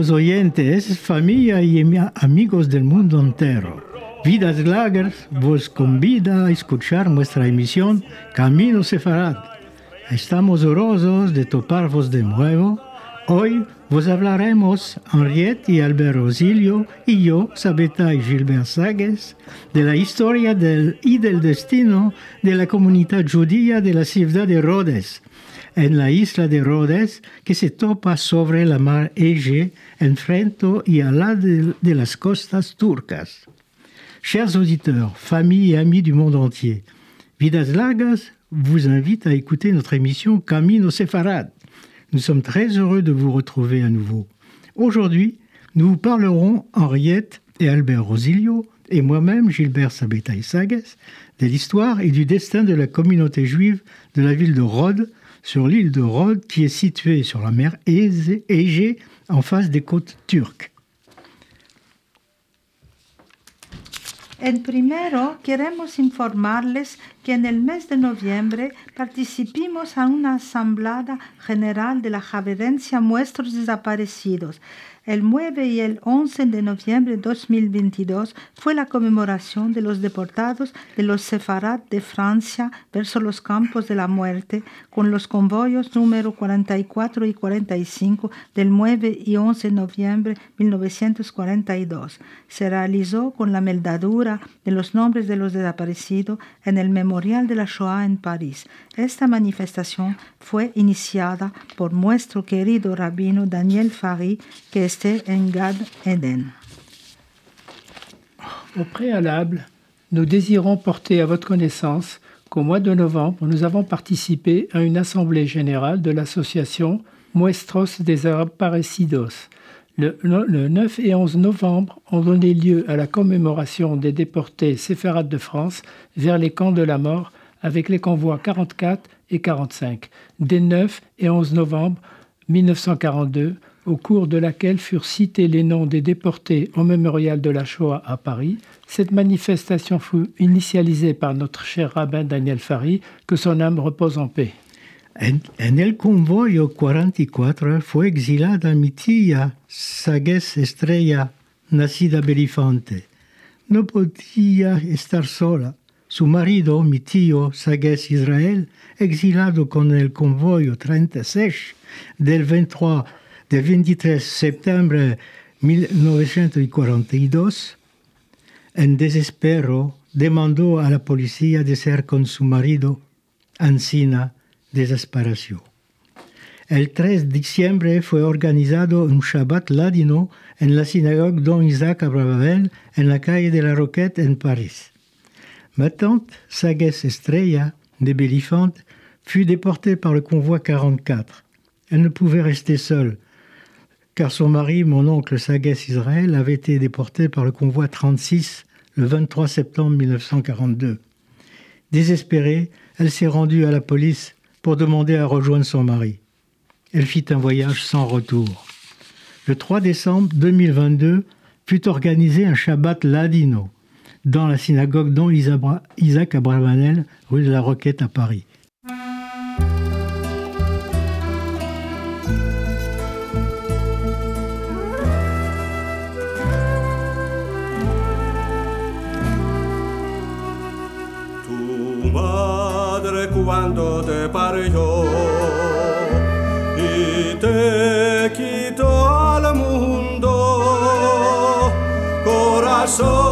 Queridos oyentes, familia y amigos del mundo entero, Vidas Lagers vos convida a escuchar nuestra emisión Camino Sefarad. Estamos orosos de toparvos de nuevo. Hoy vos hablaremos, Henriette y Albert Rosilio y yo, Sabeta y Gilbert Sagues, de la historia del y del destino de la comunidad judía de la ciudad de Rhodes, en la isla de Rhodes que se topa sobre la mar Ege, enfrente y al lado de, las costas turcas. Chers auditeurs, familles et amis du monde entier, Vidas Largas vous invite à écouter notre émission Camino Sefarad. Nous sommes très heureux de vous retrouver à nouveau. Aujourd'hui, nous vous parlerons, Henriette et Albert Rosilio, et moi-même, Gilbert Sabeta Sagues, de l'histoire et du destin de la communauté juive de la ville de Rhodes, sur l'île de Rhodes, qui est située sur la mer Égée, en face des côtes turques. En primero, queremos informarles que en el mes de noviembre participimos a una asamblea general de la Javerencia Muestros Desaparecidos. El 9 y el 11 de noviembre de 2022 fue la conmemoración de los deportados de los Sefarad de Francia verso los campos de la muerte con los convoyos número 44 y 45 del 9 y 11 de noviembre de 1942. Se realizó con la meldadura de los nombres de los desaparecidos en el Memorial de la Shoah en París. Esta manifestación fue iniciada por nuestro querido rabino Daniel Fari, que Au préalable, nous désirons porter à votre connaissance qu'au mois de novembre, nous avons participé à une assemblée générale de l'association Muestros Desaparecidos. Le, le 9 et 11 novembre ont donné lieu à la commémoration des déportés séfarades de France vers les camps de la mort avec les convois 44 et 45, des 9 et 11 novembre 1942, au cours de laquelle furent cités les noms des déportés au mémorial de la Shoah à Paris. Cette manifestation fut initialisée par notre cher rabbin Daniel Fari, que son âme repose en paix. En, en el convoyo 44 fue exilada mi tía Sagues Estrella, nacida Belifante. No podía estar sola. Su marido, mi tío Sagues Israel, exilado con el convoyo 36 del 23, del 23 septiembre 1942, en desespero demandó a la policía de ser con su marido. Ancina desapareció. El 3 de diciembre fue organizado un Shabbat ladino en la sinagogue Don Isaac Abravel en la calle de la Roquette en París. Ma tante, Sagues Estrella, de fut déportée par le convoi 44. Elle ne pouvait rester seule, car son mari, mon oncle Sagues Israël, avait été déporté par le convoi 36 le 23 septembre 1942. Désespérée, elle s'est rendue à la police pour demander à rejoindre son mari. Elle fit un voyage sans retour. Le 3 décembre 2022 fut organisé un Shabbat ladino dans la synagogue dont Isaac Abravanel, rue de la Roquette à Paris. Madre cuando te parió. Y te quitó al mundo, corazón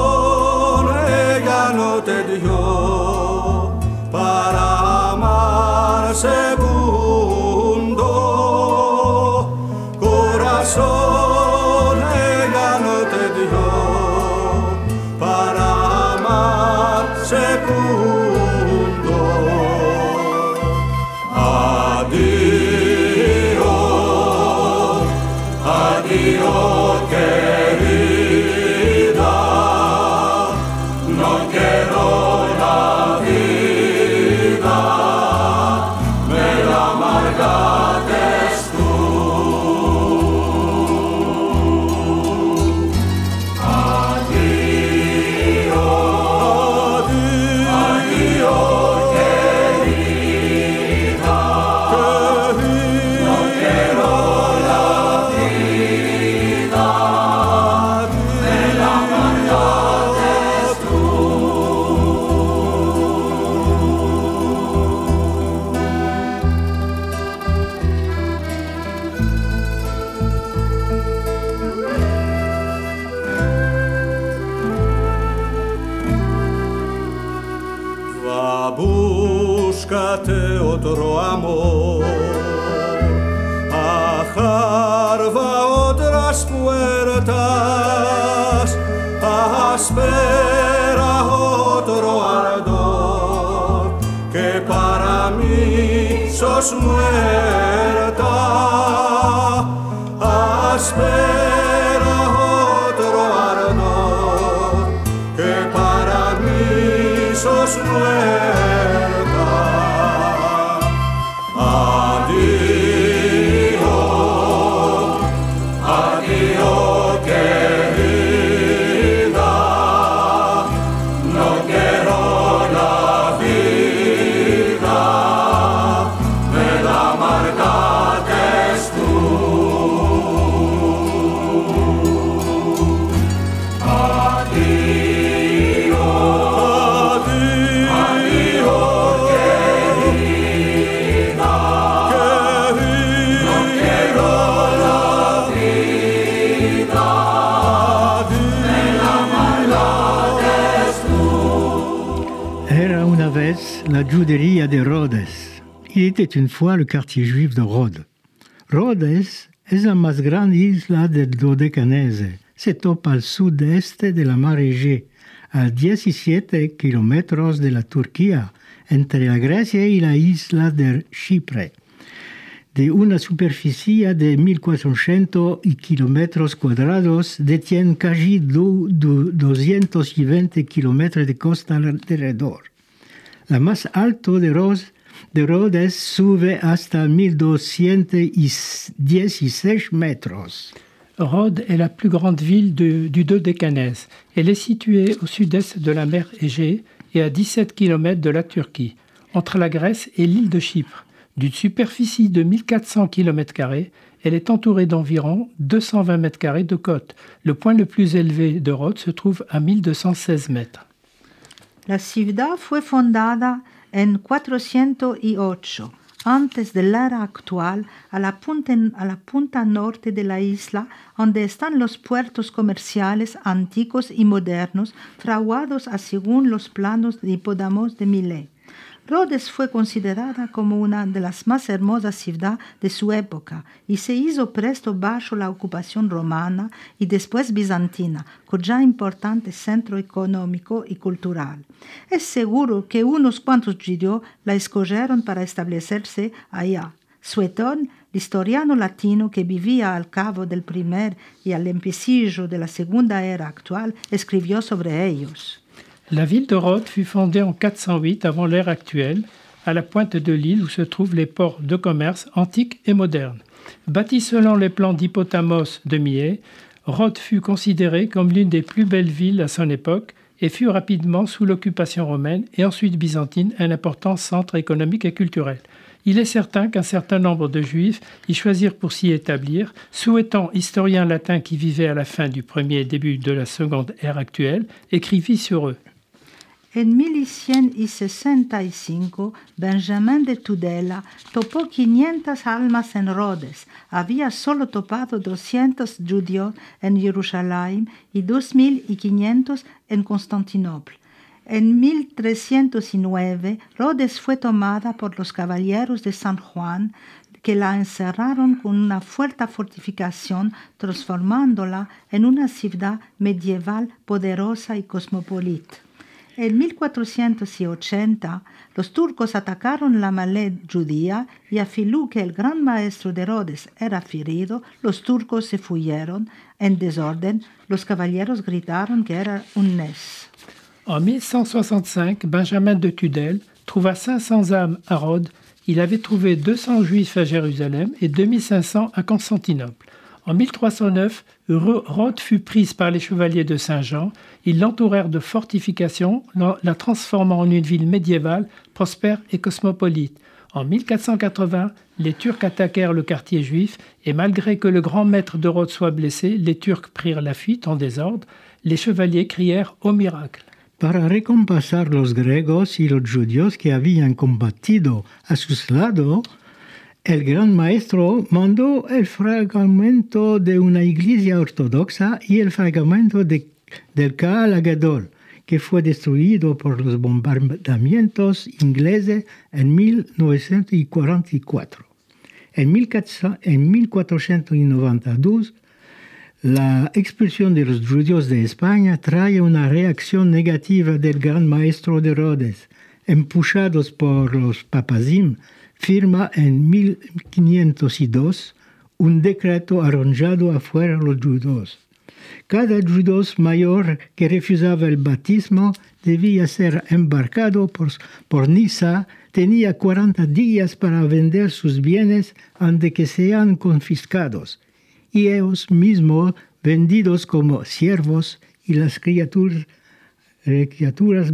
κατεότρο αμό. Αχάρβα όντρα που έρωτα, ασπέρα ότρο αρδό και παραμίσο μου έρωτα. Ασπέρα Juderia de Rhodes. Il était une fois le quartier juif de Rhodes. Rhodes es la más grande isla del Dodecanese. Se topa al sudeste de la mar Egée, a 17 kilómetros de la Turquía, entre la Grecia y la isla de Chipre. De una superficie de 1.400 kilómetros cuadrados, detiene casi du- du- 220 kilómetros de costa alrededor. La más alto de, Ros- de Rhodes sube hasta 1216 metros. Rhodes est la plus grande ville du Dodécanèse. Elle est située au sud-est de la mer Égée et à 17 km de la Turquie, entre la Grèce et l'île de Chypre. D'une superficie de 1400 km, elle est entourée d'environ 220 m de côte. Le point le plus élevé de Rhodes se trouve à 1216 mètres. La ciudad fue fundada en 408, antes de la era actual, a la, punta, norte de la isla, donde están los puertos comerciales antiguos y modernos, fraguados según los planos de Hipódamos de Milet. Rhodes fue considerada como una de las más hermosas ciudades de su época y se hizo presto bajo la ocupación romana y después bizantina, con ya importante centro económico y cultural. Es seguro que unos cuantos judíos la escogieron para establecerse allá. Suetón, el historiano latino que vivía al cabo del primer y al empecillo de la segunda era actual, escribió sobre ellos. La ville de Rhodes fut fondée en 408 avant l'ère actuelle, à la pointe de l'île où se trouvent les ports de commerce antiques et modernes. Bâtie selon les plans d'Hippotamos de Millet, Rhodes fut considérée comme l'une des plus belles villes à son époque et fut rapidement sous l'occupation romaine et ensuite byzantine un important centre économique et culturel. Il est certain qu'un certain nombre de juifs y choisirent pour s'y établir, souhaitant historien latin qui vivait à la fin du premier et début de la seconde ère actuelle, écrivit sur eux. En 1165, Benjamín de Tudela topó 500 almas en Rhodes. Había solo topado 200 judíos en Jerusalén y 2500 en Constantinopla. En 1309, Rhodes fue tomada por los caballeros de San Juan, que la encerraron con una fuerte fortificación, transformándola en una ciudad medieval poderosa y cosmopolita. En 1480, los turcos atacaron la Malé judía y a Filú que el gran maestro de Rhodes era ferido, los turcos se fuyeron en desorden, los caballeros gritaron que era un nes. En 1165, Benjamin de Tudel trouva 500 âmes à Rhodes. Il avait trouvé 200 juifs à Jérusalem et 2500 à Constantinople. En 1309, Rhodes fut prise par les chevaliers de Saint-Jean. Ils l'entourèrent de fortifications, la transformant en une ville médiévale, prospère et cosmopolite. En 1480, les Turcs attaquèrent le quartier juif et malgré que le grand maître de Rhodes soit blessé, les Turcs prirent la fuite en désordre. Les chevaliers crièrent au miracle. Para recompensar los griegos y los judíos que habían combatido a sus lados, el gran maestro mandó el fragmento de una iglesia ortodoxa y el fragmento de, del Kaal que fue destruido por los bombardamientos ingleses en 1944. En, 1492, la expulsión de los judíos de España trae una reacción negativa del gran maestro de Rhodes, empujados por los papazim, firma en 1502 un decreto arranjado afuera los judíos. Cada judío mayor que refusaba el bautismo debía ser embarcado por, por Nisa, tenía 40 días para vender sus bienes antes que sean confiscados, y ellos mismos vendidos como siervos y las criaturas, eh, criaturas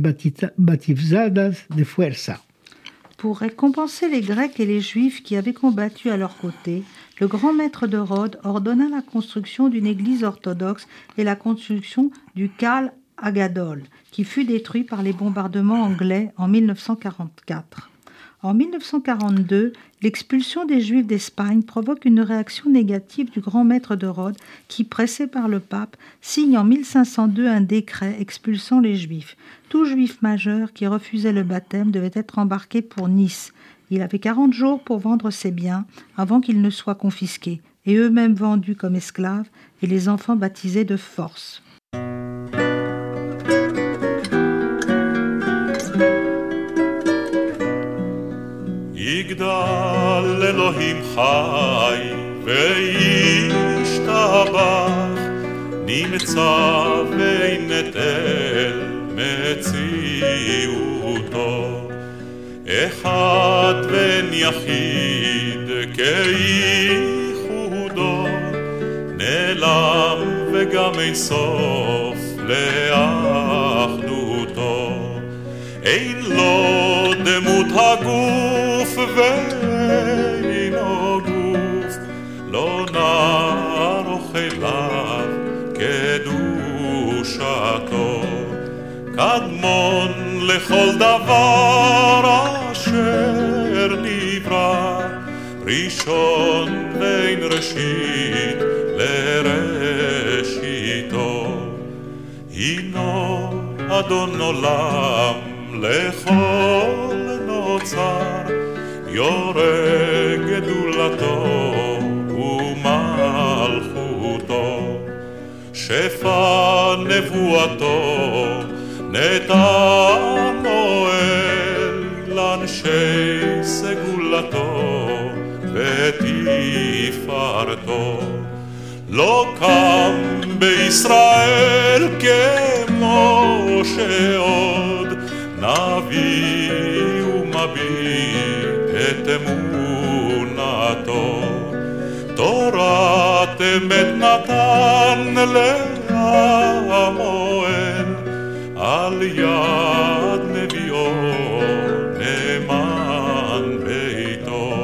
bautizadas de fuerza. Pour récompenser les Grecs et les Juifs qui avaient combattu à leur côté, le grand maître de Rhodes ordonna la construction d'une église orthodoxe et la construction du Cal Agadol, qui fut détruit par les bombardements anglais en 1944. En 1942, l'expulsion des Juifs d'Espagne provoque une réaction négative du grand maître de Rhodes qui, pressé par le pape, signe en 1502 un décret expulsant les Juifs Tout Juif majeur qui refusait le baptême devait être embarqué pour Nice. Il avait 40 jours pour vendre ses biens avant qu'ils ne soient confisqués, et eux-mêmes vendus comme esclaves, et les enfants baptisés de force. יגדל אלוהים חי וישתבח נמצא ואין אל מציאותו. אחד בן יחיד כייחודו נעלם וגם אין סוף לאחדותו. אין לו דמות הגוף ואינו קדמון לכל דבר אשר נברא. ראשון בין ראשית לראשיתו. הינו אדון עולם לכל נוצר. יורה גדולתו ומלכותו. שפע נבואתו נתן נואל לאנשי סגולתו ותפארתו לא קם בישראל כמו שעוד נביא ומביט את אמונתו. תורת אמת נתן על יד נביאו נאמן ביתו.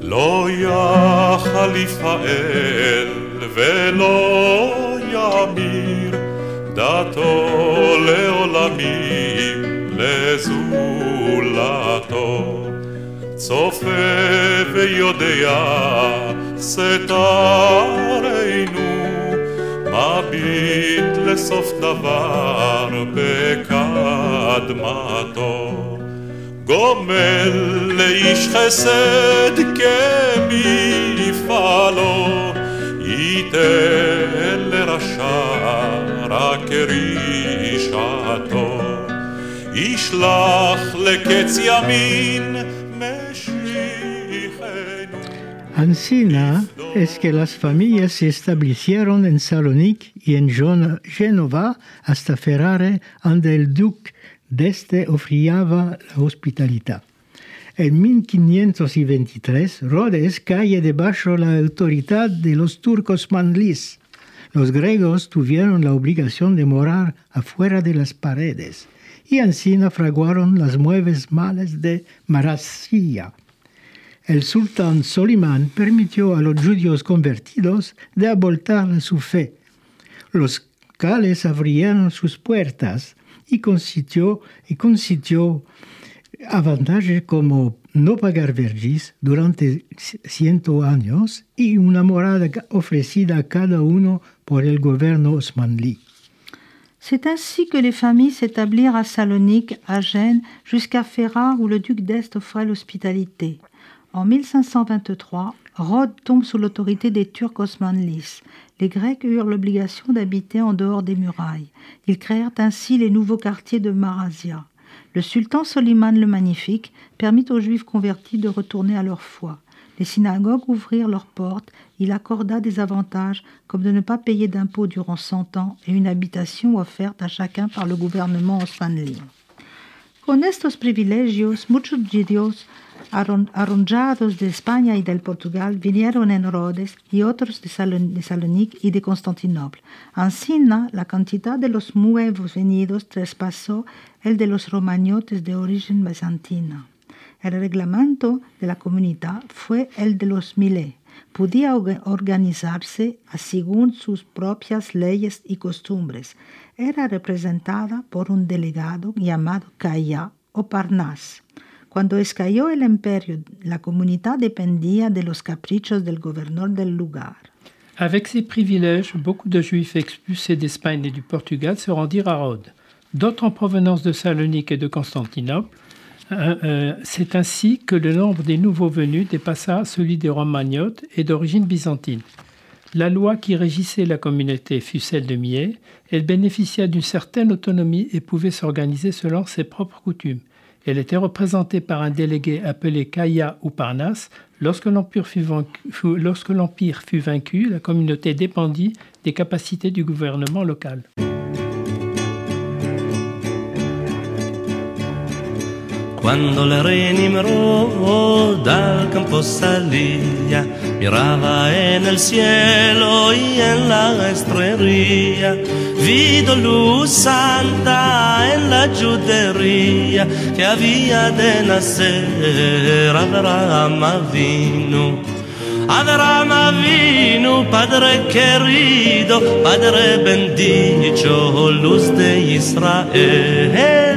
לא יחליף האל ולא ימיר דתו לעולמים לזולתו. צופה ויודע סתרנו מביט לסוף דבר בקדמתו גומל לאיש חסד כמפעלו ייתן לרשע רק כרישתו ישלח לקץ ימין Ancina es que las familias se establecieron en Salonique y en Génova hasta Ferrare, donde el duque d'Este ofrecía la hospitalidad. En 1523, Rhodes cae debajo la autoridad de los turcos manlís. Los griegos tuvieron la obligación de morar afuera de las paredes y Ancina fraguaron las mueves males de Marasía. El sultán Solimán permitió a los judíos convertidos de abortar su fe. Los cales abrieron sus puertas y consistió, y consistió avantajes como no pagar vergis durante ciento años y una morada ofrecida a cada uno por el gobierno osmanli. C'est ainsi que les familles s'établirent à Salonique, à Gênes, jusqu'à Ferrare où le duc d'Est offrait l'hospitalité. En 1523, Rhodes tombe sous l'autorité des Turcs osmanlis. Les Grecs eurent l'obligation d'habiter en dehors des murailles. Ils créèrent ainsi les nouveaux quartiers de Marasia. Le sultan Soliman le Magnifique permit aux Juifs convertis de retourner à leur foi. Les synagogues ouvrirent leurs portes, il accorda des avantages comme de ne pas payer d'impôts durant 100 ans et une habitation offerte à chacun par le gouvernement osmanli. Con estos privilegios, muchos arronjados de España y del Portugal vinieron en Rhodes y otros de, Salon de Salonique y de Constantinopla. Ansina, la cantidad de los nuevos venidos traspasó el de los romañotes de origen bizantina. El reglamento de la comunidad fue el de los Milé. Podía organizarse según sus propias leyes y costumbres. Era representada por un delegado llamado Kaya o Parnas. Cuando escayó el la comunidad dependía de los caprichos del gobernador del lugar. Avec ces privilèges, beaucoup de Juifs expulsés d'Espagne et du Portugal se rendirent à Rhodes. D'autres en provenance de Salonique et de Constantinople Euh, c'est ainsi que le nombre des nouveaux venus dépassa celui des Romagnotes et d'origine byzantine. La loi qui régissait la communauté fut celle de Mier. Elle bénéficia d'une certaine autonomie et pouvait s'organiser selon ses propres coutumes. Elle était représentée par un délégué appelé Kaya ou. Lorsque l'Empire fut, vaincu, la communauté dépendit des capacités du gouvernement local. Miraba en el cielo y en la estrella, vido luz santa en la judería que había de nacer Abraham vino. Abraham vino, Padre querido, Padre bendito, luz de Israel.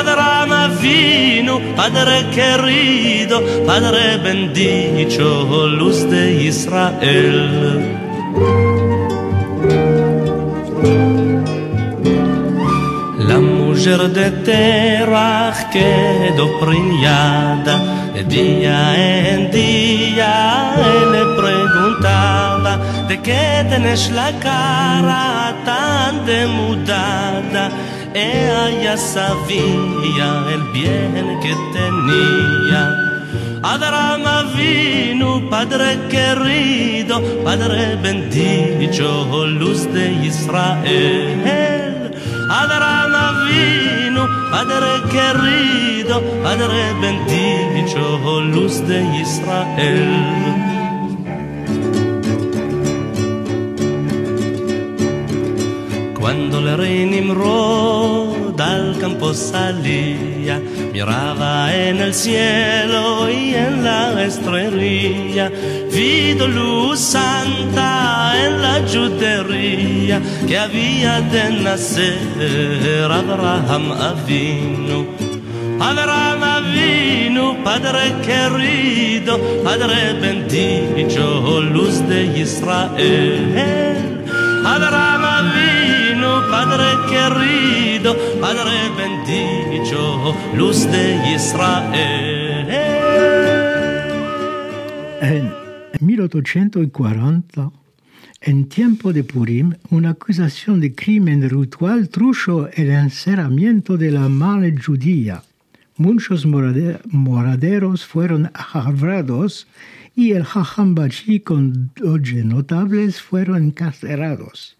Abraham vino, Padre querido, Padre bendito, luz de Israel. La mujer de Terach quedó preñada, día en día le preguntaba, ¿de qué tenés la cara tan demudada? Ella sabía el bien que tenía. Adarama vino, Padre querido, Padre bendito, luz de Israel. Adarama vino, Padre querido, Padre bendito, luz de Israel. Cuando el rey Nimrod al campo salía, miraba en el cielo y en la estrella, vido luz santa en la judería que había de nacer Abraham Avinu. Abraham Avinu, Padre querido, Padre bendito, luz de Israel. Abraham Padre querido, Padre bendito, luz de Israel. En 1840, en tiempo de Purim, una acusación de crimen ritual trujo el encerramiento de la madre judía. Muchos moraderos fueron agarrados y el Jajambachi con doge notables fueron encarcelados.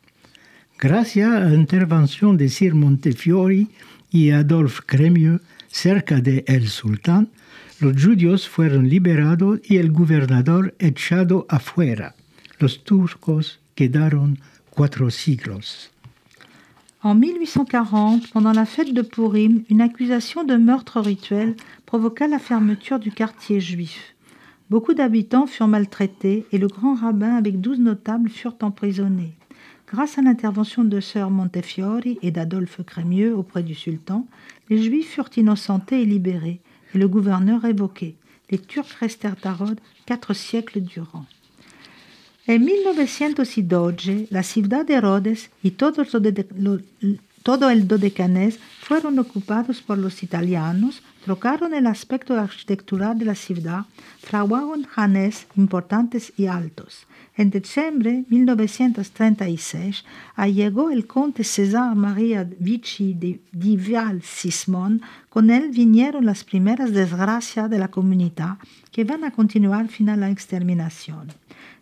Gracias a la intervención de Sir Montefiori y Adolphe Crémieux cerca de El Sultán, los judíos fueron liberados y el gobernador echado afuera. Los turcos quedaron cuatro siglos. En 1840, pendant la fête de Purim, une accusation de meurtre rituel provoqua la fermeture du quartier juif. Beaucoup d'habitants furent maltraités et le grand rabbin avec douze notables furent emprisonnés. Grâce à l'intervention de sœur Montefiori et d'Adolphe Crémieux auprès du sultan, les Juifs furent innocentés et libérés. et le gouverneur révoqué. Les Turcs restèrent à Rhodes quatre siècles durant. En 1912, la ciudad de Rhodes y todo, el Dodecanés fueron ocupados por los italianos, trocaron el aspecto de la ciudad, fraguaron janes importantes y altos. En diciembre de 1936 llegó el conde César María Vici de Vial Sismón. Con él vinieron las primeras desgracias de la comunidad que van a continuar final la exterminación.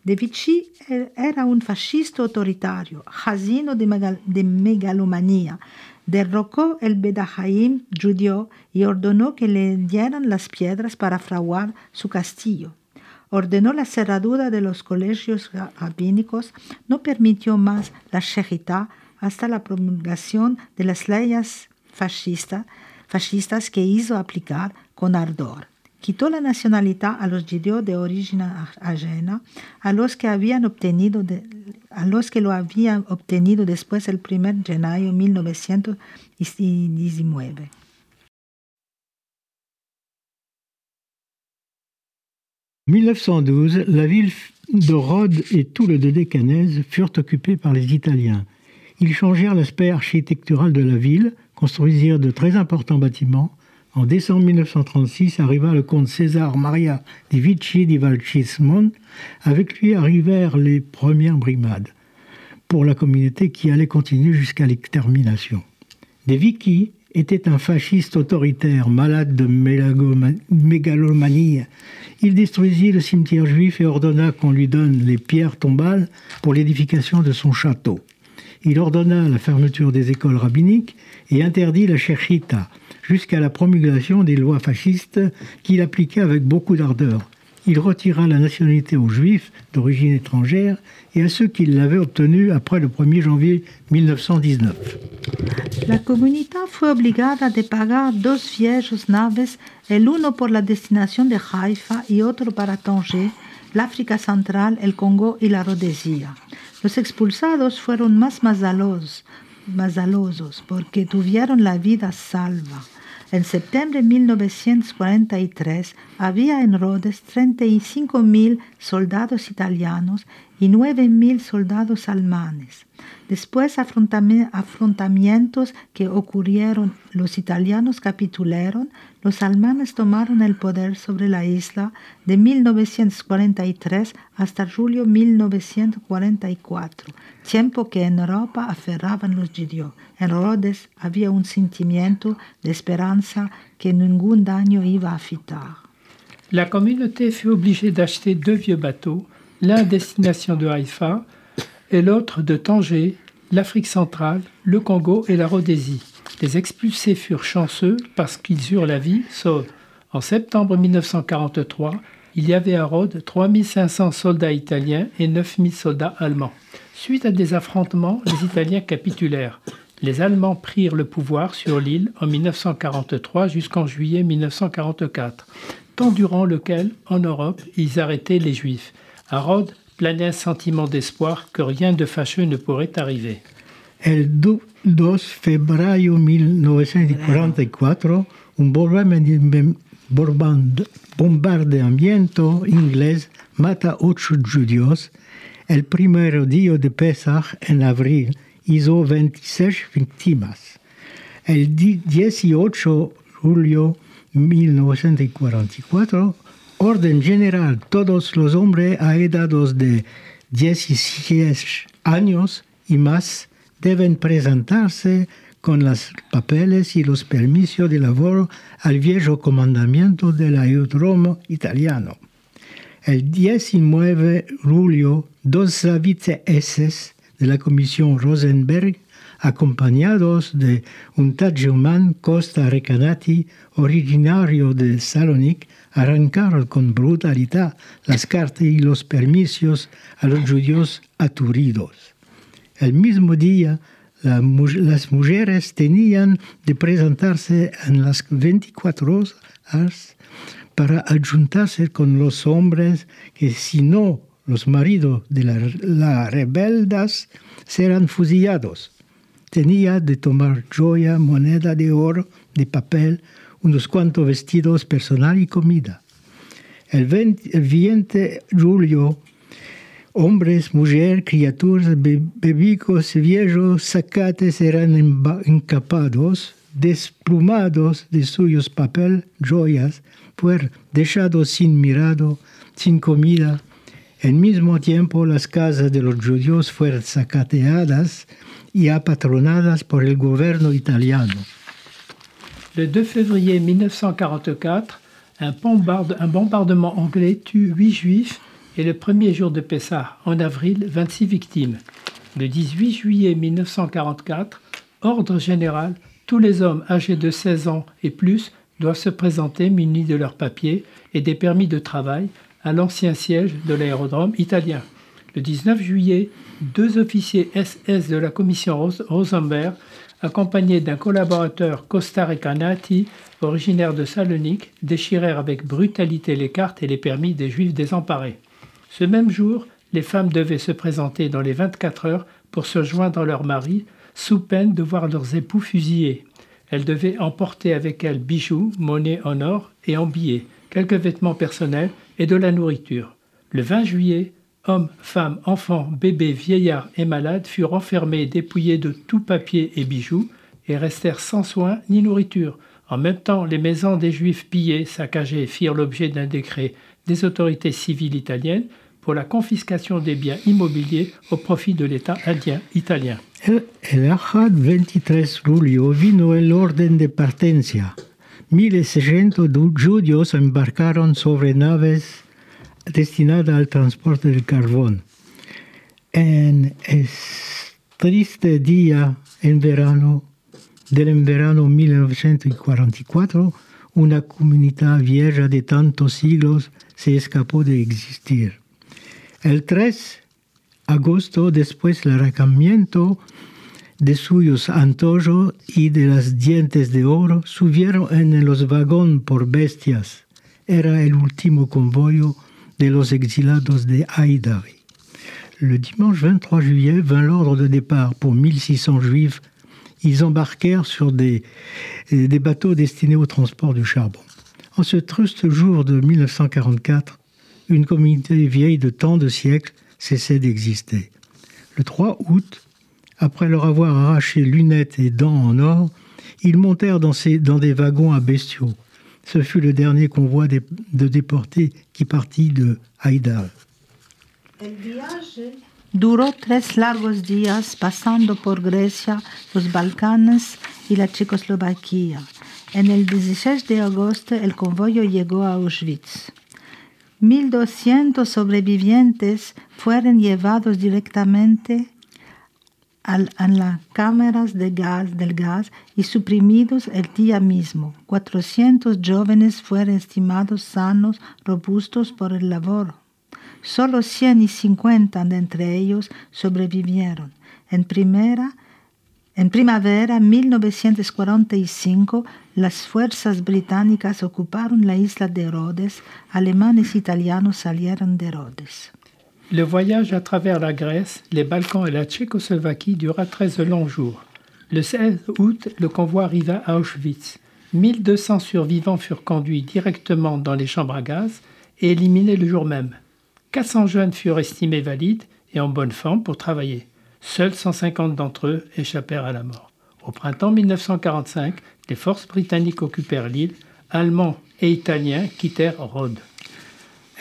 De Vichy era un fascista autoritario, jazino de, de megalomanía. Derrocó el Bedahaim judío y ordenó que le dieran las piedras para fraguar su castillo ordenó la cerradura de los colegios rabínicos, no permitió más la shechita hasta la promulgación de las leyes fascistas que hizo aplicar con ardor. Quitó la nacionalidad a los judíos de origen ajena, a los que habían obtenido a los que lo habían obtenido después del 1 de enero de 1919. 1912, la ville de Rhodes et tout le Dodécanèse furent occupés par les Italiens. Ils changèrent l'aspect architectural de la ville, construisirent de très importants bâtiments. En décembre 1936 arriva le comte César Maria di Vici di Valcismon. Avec lui arrivèrent les premières brimades pour la communauté qui allait continuer jusqu'à l'extermination. Des Vici était un fasciste autoritaire, malade de mégalomanie. Il détruisit le cimetière juif et ordonna qu'on lui donne les pierres tombales pour l'édification de son château. Il ordonna la fermeture des écoles rabbiniques et interdit la cherchita, jusqu'à la promulgation des lois fascistes qu'il appliquait avec beaucoup d'ardeur. Il retira la nationalité aux juifs d'origine étrangère et à ceux qui l'avaient obtenue après le 1er janvier 1919. La comunidad fue obligada de pagar dos viejos naves, el uno por la destinación de Haifa y otro para Tanger, la África Central, el Congo y la Rhodesia. Los expulsados fueron más mazalosos, mazalosos porque tuvieron la vida salva. En septiembre de 1943 había en Rhodes 35.000 soldados italianos y 9.000 soldados alemanes. Después afrontamientos que ocurrieron, los italianos capitularon, los alemanes tomaron el poder sobre la isla de 1943 hasta julio 1944, tiempo que en Europa aferraban los judíos. En Rhodes había un sentimiento de esperanza que ningún daño iba a afectar. La communauté fut obligée d'acheter deux vieux bateaux, l'un destination de Haïfa, et l'autre de Tanger, l'Afrique centrale, le Congo et la Rhodésie. Les expulsés furent chanceux parce qu'ils eurent la vie sauve. En septembre 1943, il y avait à Rhodes 3500 soldats italiens et 9000 soldats allemands. Suite à des affrontements, les Italiens capitulèrent. Les Allemands prirent le pouvoir sur l'île en 1943 jusqu'en juillet 1944, temps durant lequel, en Europe, ils arrêtaient les Juifs. À Rhodes, planait un sentiment d'espoir que rien de fâcheux ne pourrait arriver. El 2 febbraio 1944, un bombardamiento inglés mata ocho judíos. El primer día de Pesach en abril hizo 26 víctimas. El 18 de julio 1944, orden general, todos los hombres a edades de 16 años y más deben presentarse con los papeles y los permisos de labor al viejo comandamiento del aeródromo italiano. El 19 de julio, dos vice-eses de la Comisión Rosenberg, acompañados de un tadjumán Costa Recanati, originario de Salonique, arrancaron con brutalidad las cartas y los permisos a los judíos aturidos. El mismo día, las mujeres tenían de presentarse en las 24 horas para adjuntarse con los hombres que si no los maridos de las rebeldas serán fusilados. Tenía de tomar joya, moneda de oro, de papel, unos cuantos vestidos personal y comida. El 20, el 20 de julio, hombres, mujeres, criaturas, be- bebicos, viejos, sacates eran encapados, desplumados de suyos papel, joyas, fueron dejados sin mirado, sin comida. Al mismo tiempo, las casas de los judíos fueron sacateadas y apatronadas por el gobierno italiano. Le 2 février 1944, un, bombarde- un bombardement anglais tue 8 juifs et le premier jour de Pessah, en avril, 26 victimes. Le 18 juillet 1944, ordre général, tous les hommes âgés de 16 ans et plus doivent se présenter munis de leurs papiers et des permis de travail à l'ancien siège de l'aérodrome italien. Le 19 juillet, deux officiers SS de la commission Ros- Rosenberg, accompagnés d'un collaborateur Costa Recanati, originaire de Salonique, déchirèrent avec brutalité les cartes et les permis des Juifs désemparés. Ce même jour, les femmes devaient se présenter dans les 24 heures pour se joindre à leurs maris, sous peine de voir leurs époux fusillés. Elles devaient emporter avec elles bijoux, monnaie en or et en billets, quelques vêtements personnels et de la nourriture. Le 20 juillet, hommes, femmes, enfants, bébés, vieillards et malades furent enfermés dépouillés de tout papier et bijoux et restèrent sans soins ni nourriture. En même temps, les maisons des Juifs pillées, saccagées firent l'objet d'un décret des autorités civiles italiennes pour la confiscation des biens immobiliers au profit de l'État indien italien. El, el Ahad 23 julio vino el de partencia. 1600 du- judíos embarcaron sobre naves destinadas al transporte del carbón. En es triste día en verano, del verano 1944, una comunidad vieja de tantos siglos se escapó de existir. El 3 agosto, después del arrancamiento de suyos antojos y de las dientes de oro, subieron en los vagones por bestias. Era el último convoyo de los exilados de Haïdari. Le dimanche 23 juillet vint l'ordre de départ pour 1600 juifs. Ils embarquèrent sur des, des bateaux destinés au transport du charbon. En ce truste jour de 1944, une communauté vieille de tant de siècles cessait d'exister. Le 3 août, après leur avoir arraché lunettes et dents en or, ils montèrent dans des wagons à bestiaux. Ce fut le dernier convoi de déportés qui partit de viaje duró tres largos días pasando por Grecia, los Balcanes y la Checoslovaquia. En el 16 de agosto el convoyo llegó a Auschwitz. 1.200 sobrevivientes fueron llevados directamente al- a las cámaras de gas, del gas y suprimidos el día mismo. 400 jóvenes fueron estimados sanos, robustos por el labor. Solo 150 de entre ellos sobrevivieron. En, primera, en primavera 1945, las fuerzas británicas ocuparon la isla de Rhodes. Alemanes y italianos salieron de Rhodes. Le voyage à travers la Grèce, les Balkans et la Tchécoslovaquie dura 13 longs jours. Le 16 août, le convoi arriva à Auschwitz. 1200 survivants furent conduits directement dans les chambres à gaz et éliminés le jour même. 400 jeunes furent estimés valides et en bonne forme pour travailler. Seuls 150 d'entre eux échappèrent à la mort. Au printemps 1945, les forces britanniques occupèrent l'île, Allemands et Italiens quittèrent Rhodes.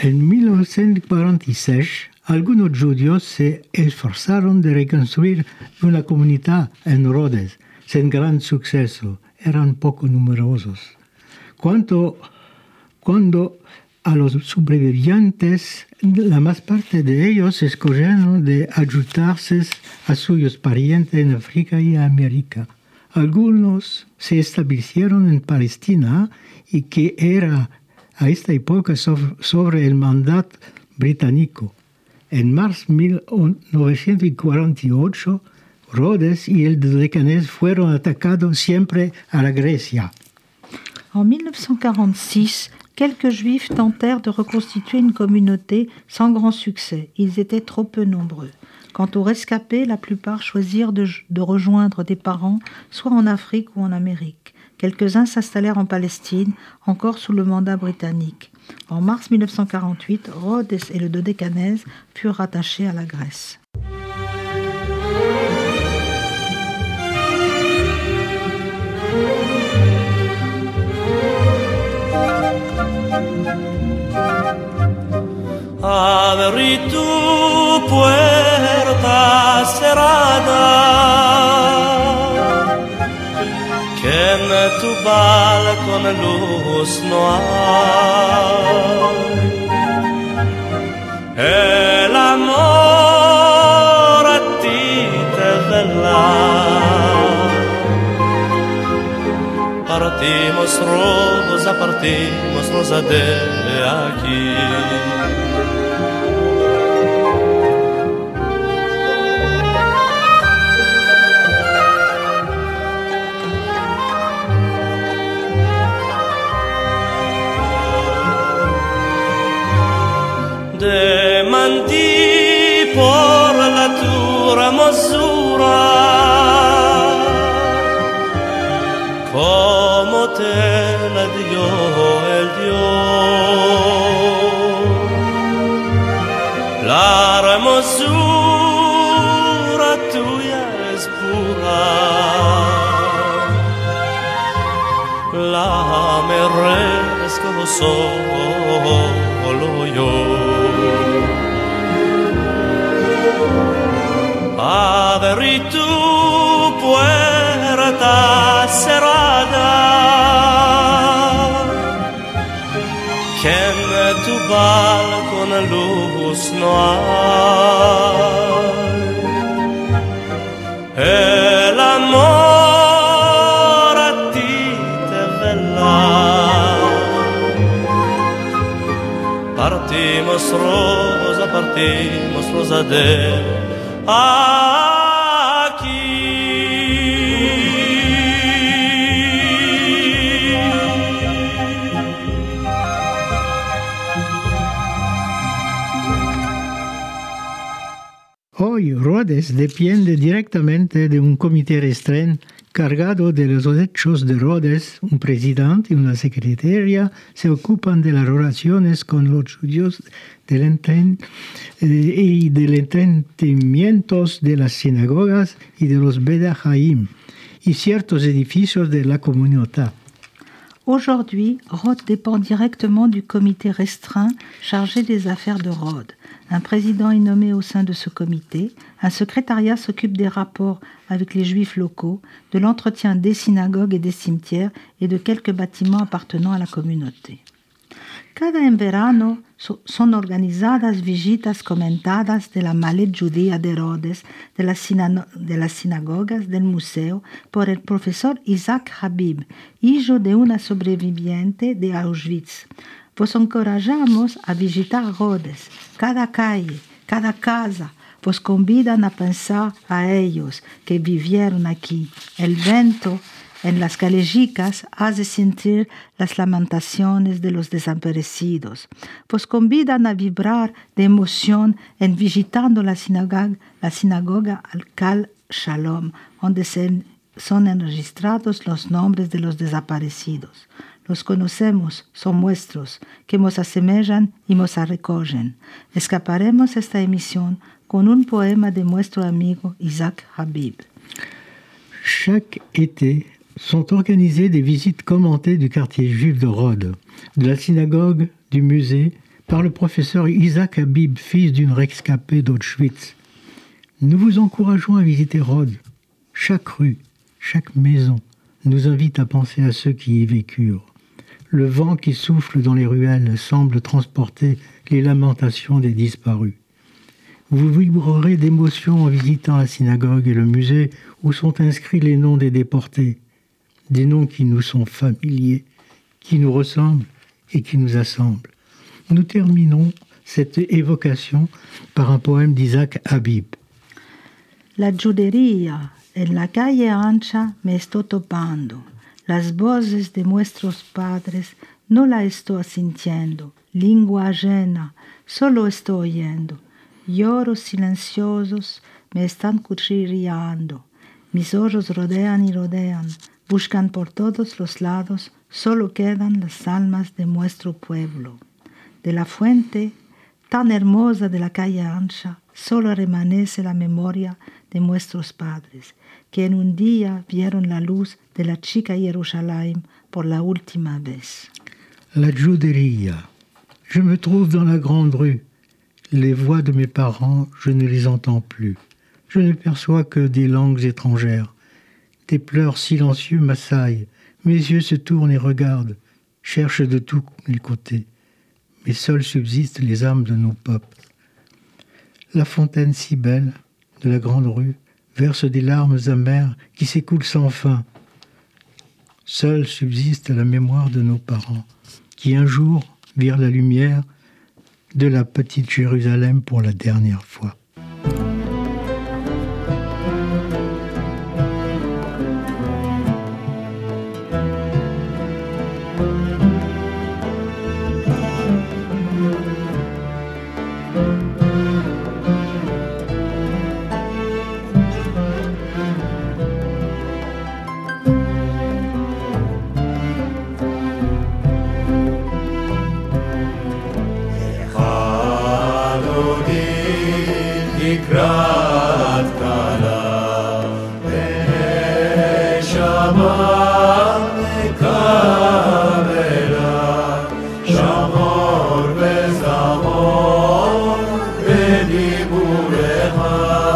En 1946, algunos judíos se esforzaron de reconstruir una comunidad en Rhodes, sin gran suceso. Eran poco numerosos. Cuanto, cuando a los sobrevivientes, la más parte de ellos escogieron de ayudarse a sus parientes en África y América. Algunos se establecieron en Palestina y que era a esta época sobre, el mandato británico. En de 1948, Rhodes y el Dodecanés fueron atacados siempre a la Grecia. En 1946, quelques juifs tentèrent de reconstituer une communauté sans grand succès. Ils étaient trop peu nombreux. Quant aux rescapés, la plupart choisirent de, de rejoindre des parents, soit en Afrique ou en Amérique. Quelques-uns s'installèrent en Palestine, encore sous le mandat britannique. En mars 1948, Rhodes et le Dodécanèse furent rattachés à la Grèce. τον λούς Έλα μόρα τι τε βελά Παρατήμος ρόδος, απαρτήμος ροζαντέ αγί Hoy Rhodes depende directamente de un comité restreint cargado de los hechos de Rhodes. Un presidente y una secretaria se ocupan de las relaciones con los judíos del eh, y del entendimiento de las sinagogas y de los Bedahaim y ciertos edificios de la comunidad. Aujourd'hui, Rhodes dépend directement du comité restreint chargé des affaires de Rhodes. Un président est nommé au sein de ce comité. Un secrétariat s'occupe des rapports avec les juifs locaux, de l'entretien des synagogues et des cimetières et de quelques bâtiments appartenant à la communauté. Cada en verano so- son organizadas visitas comentadas de la mallet judía de sina- de las sinagogas, del museo, por el profesor Isaac Habib, hijo de una sobreviviente de Auschwitz. Vos encorajamos a visitar Rhodes, cada calle, cada casa. Vos convidan a pensar a ellos que vivieron aquí. El vento en las calejicas hace sentir las lamentaciones de los desaparecidos. Vos convidan a vibrar de emoción en visitando la sinagoga, la sinagoga Al-Kal Shalom, donde se- son enregistrados los nombres de los desaparecidos. Los conocemos, son nuestros, que nos asemejan y nos recogen. Escaparemos esta emisión con un poema de nuestro amigo Isaac Habib. Chaque été sont organisées des visites commentées du quartier juif de Rhodes, de la synagogue, du musée, par le professeur Isaac Habib, fils d'une rescapée d'Auschwitz. Nous vous encourageons à visiter Rhodes. Chaque rue, chaque maison nous invite à penser à ceux qui y vécurent. Le vent qui souffle dans les ruelles semble transporter les lamentations des disparus. Vous vibrerez d'émotion en visitant la synagogue et le musée où sont inscrits les noms des déportés, des noms qui nous sont familiers, qui nous ressemblent et qui nous assemblent. Nous terminons cette évocation par un poème d'Isaac Habib. La judería en la calle ancha me estoy topando. Las voces de nuestros padres no la estoy sintiendo. Lengua ajena, solo estoy oyendo. Lloros silenciosos me están cuchillando. Mis ojos rodean y rodean. Buscan por todos los lados, solo quedan las almas de nuestro pueblo. De la fuente tan hermosa de la calle ancha, solo remanece la memoria de nuestros padres, que en un día vieron la luz de la chica Jerusalén por la última vez. La juderia. Je me trouve dans la grande rue. Les voix de mes parents, je ne les entends plus. Je ne perçois que des langues étrangères. Des pleurs silencieux m'assaillent. Mes yeux se tournent et regardent, cherchent de tous les côtés. Mais seuls subsistent les âmes de nos peuples. La fontaine si belle de la grande rue verse des larmes amères qui s'écoulent sans fin. Seule subsiste la mémoire de nos parents, qui un jour virent la lumière de la petite Jérusalem pour la dernière fois. Papa.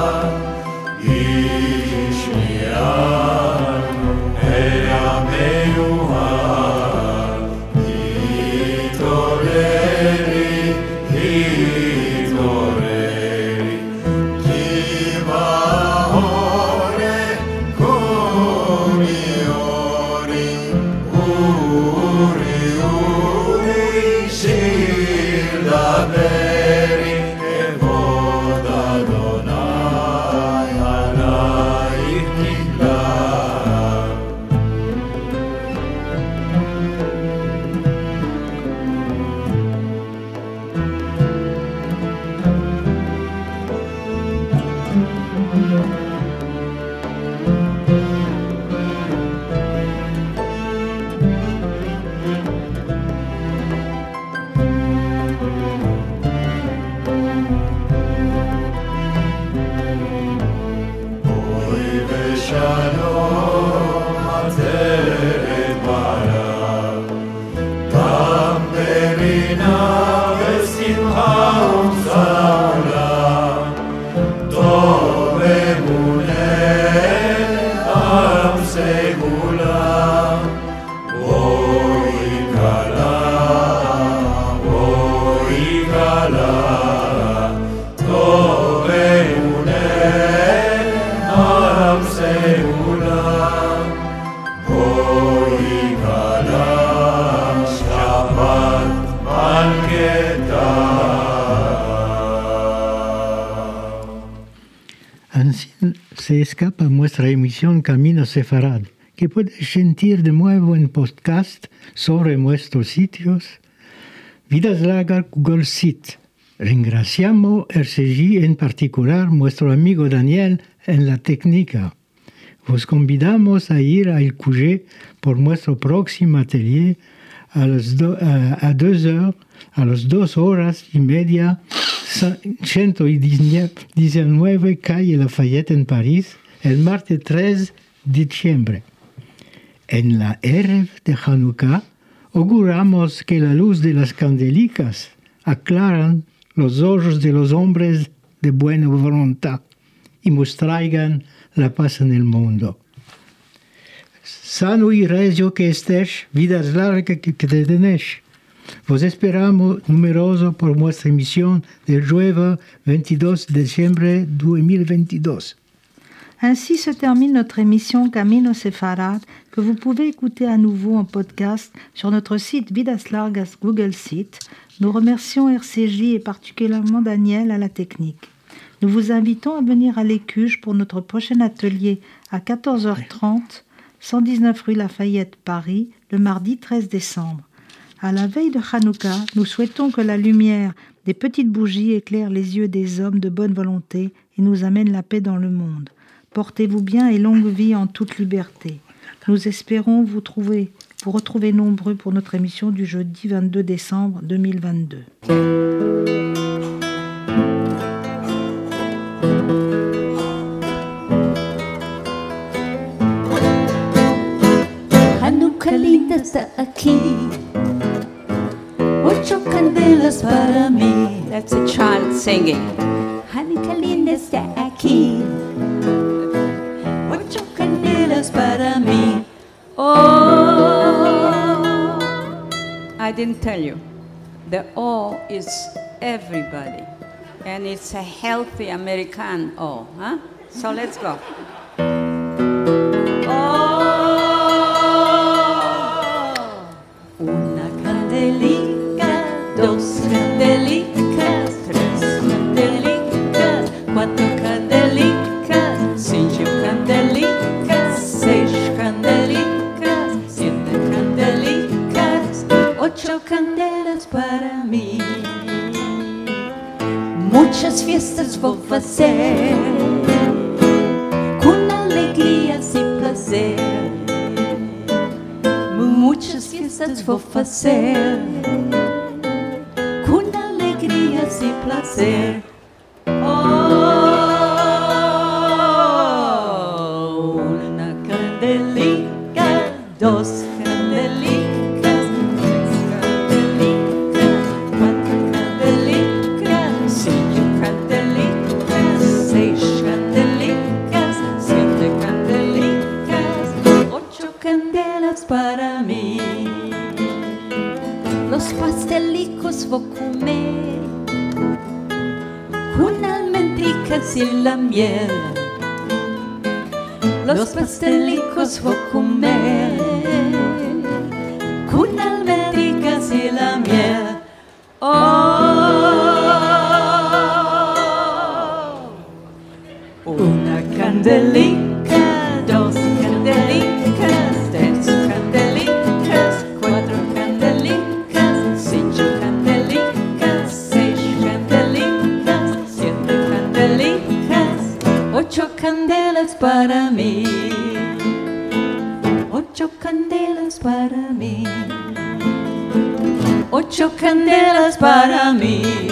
Se escapa nuestra emisión Camino Sefarad, que puedes sentir de nuevo en podcast sobre nuestros sitios. Vidas Lagar Google Sit. Ringraziamo RCG en particular nuestro amigo Daniel en la técnica. Vos convidamos a ir al QG por nuestro próximo atelier a, las do, a, a deux heures, a las dos horas y media 119 calle Lafayette en París el martes 3 de diciembre. En la Erev de Hanukkah auguramos que la luz de las candelicas aclaran los ojos de los hombres de buena voluntad y nos traigan la paz en el mundo. Sano y regio que estés, vidas largas que te tenés. Vos esperamos numeroso por nuestra emisión del jueves 22 de diciembre 2022. Ainsi se termine notre émission Camino Sefarad que vous pouvez écouter à nouveau en podcast sur notre site Vidas Largas Google Site. Nous remercions RCJ et particulièrement Daniel à la technique. Nous vous invitons à venir à l'Écuge pour notre prochain atelier à 14h30, 119 rue Lafayette, Paris, le mardi 13 décembre. À la veille de Hanouka, nous souhaitons que la lumière des petites bougies éclaire les yeux des hommes de bonne volonté et nous amène la paix dans le monde. Portez-vous bien et longue vie en toute liberté. nous espérons vous trouver, vous retrouver nombreux pour notre émission du jeudi 22 décembre 2022. Hanukkah linda está aquí. Ocho candelas para mí. That's a child singing. Hanukkah linda está aquí. Para. Oh, I didn't tell you. The O is everybody. And it's a healthy American O, huh? So let's go. Oh. Una candelica, dos fofa ocho candelas para mí. Ocho candelas para mí. Ocho candelas para mí.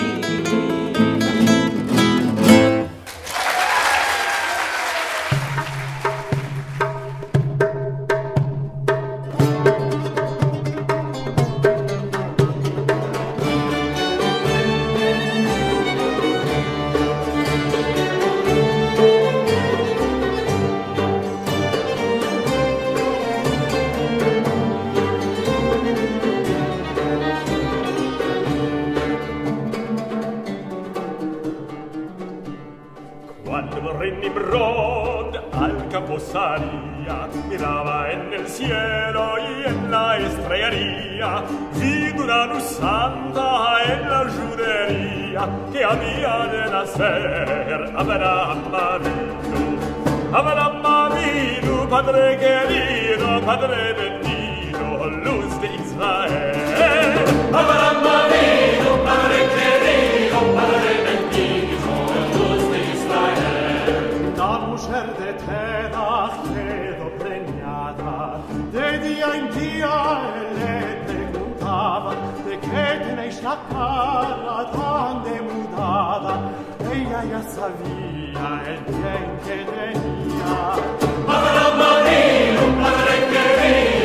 sciaccara tan demudada ella ya sabía el bien que tenía Padre Marino, Padre querido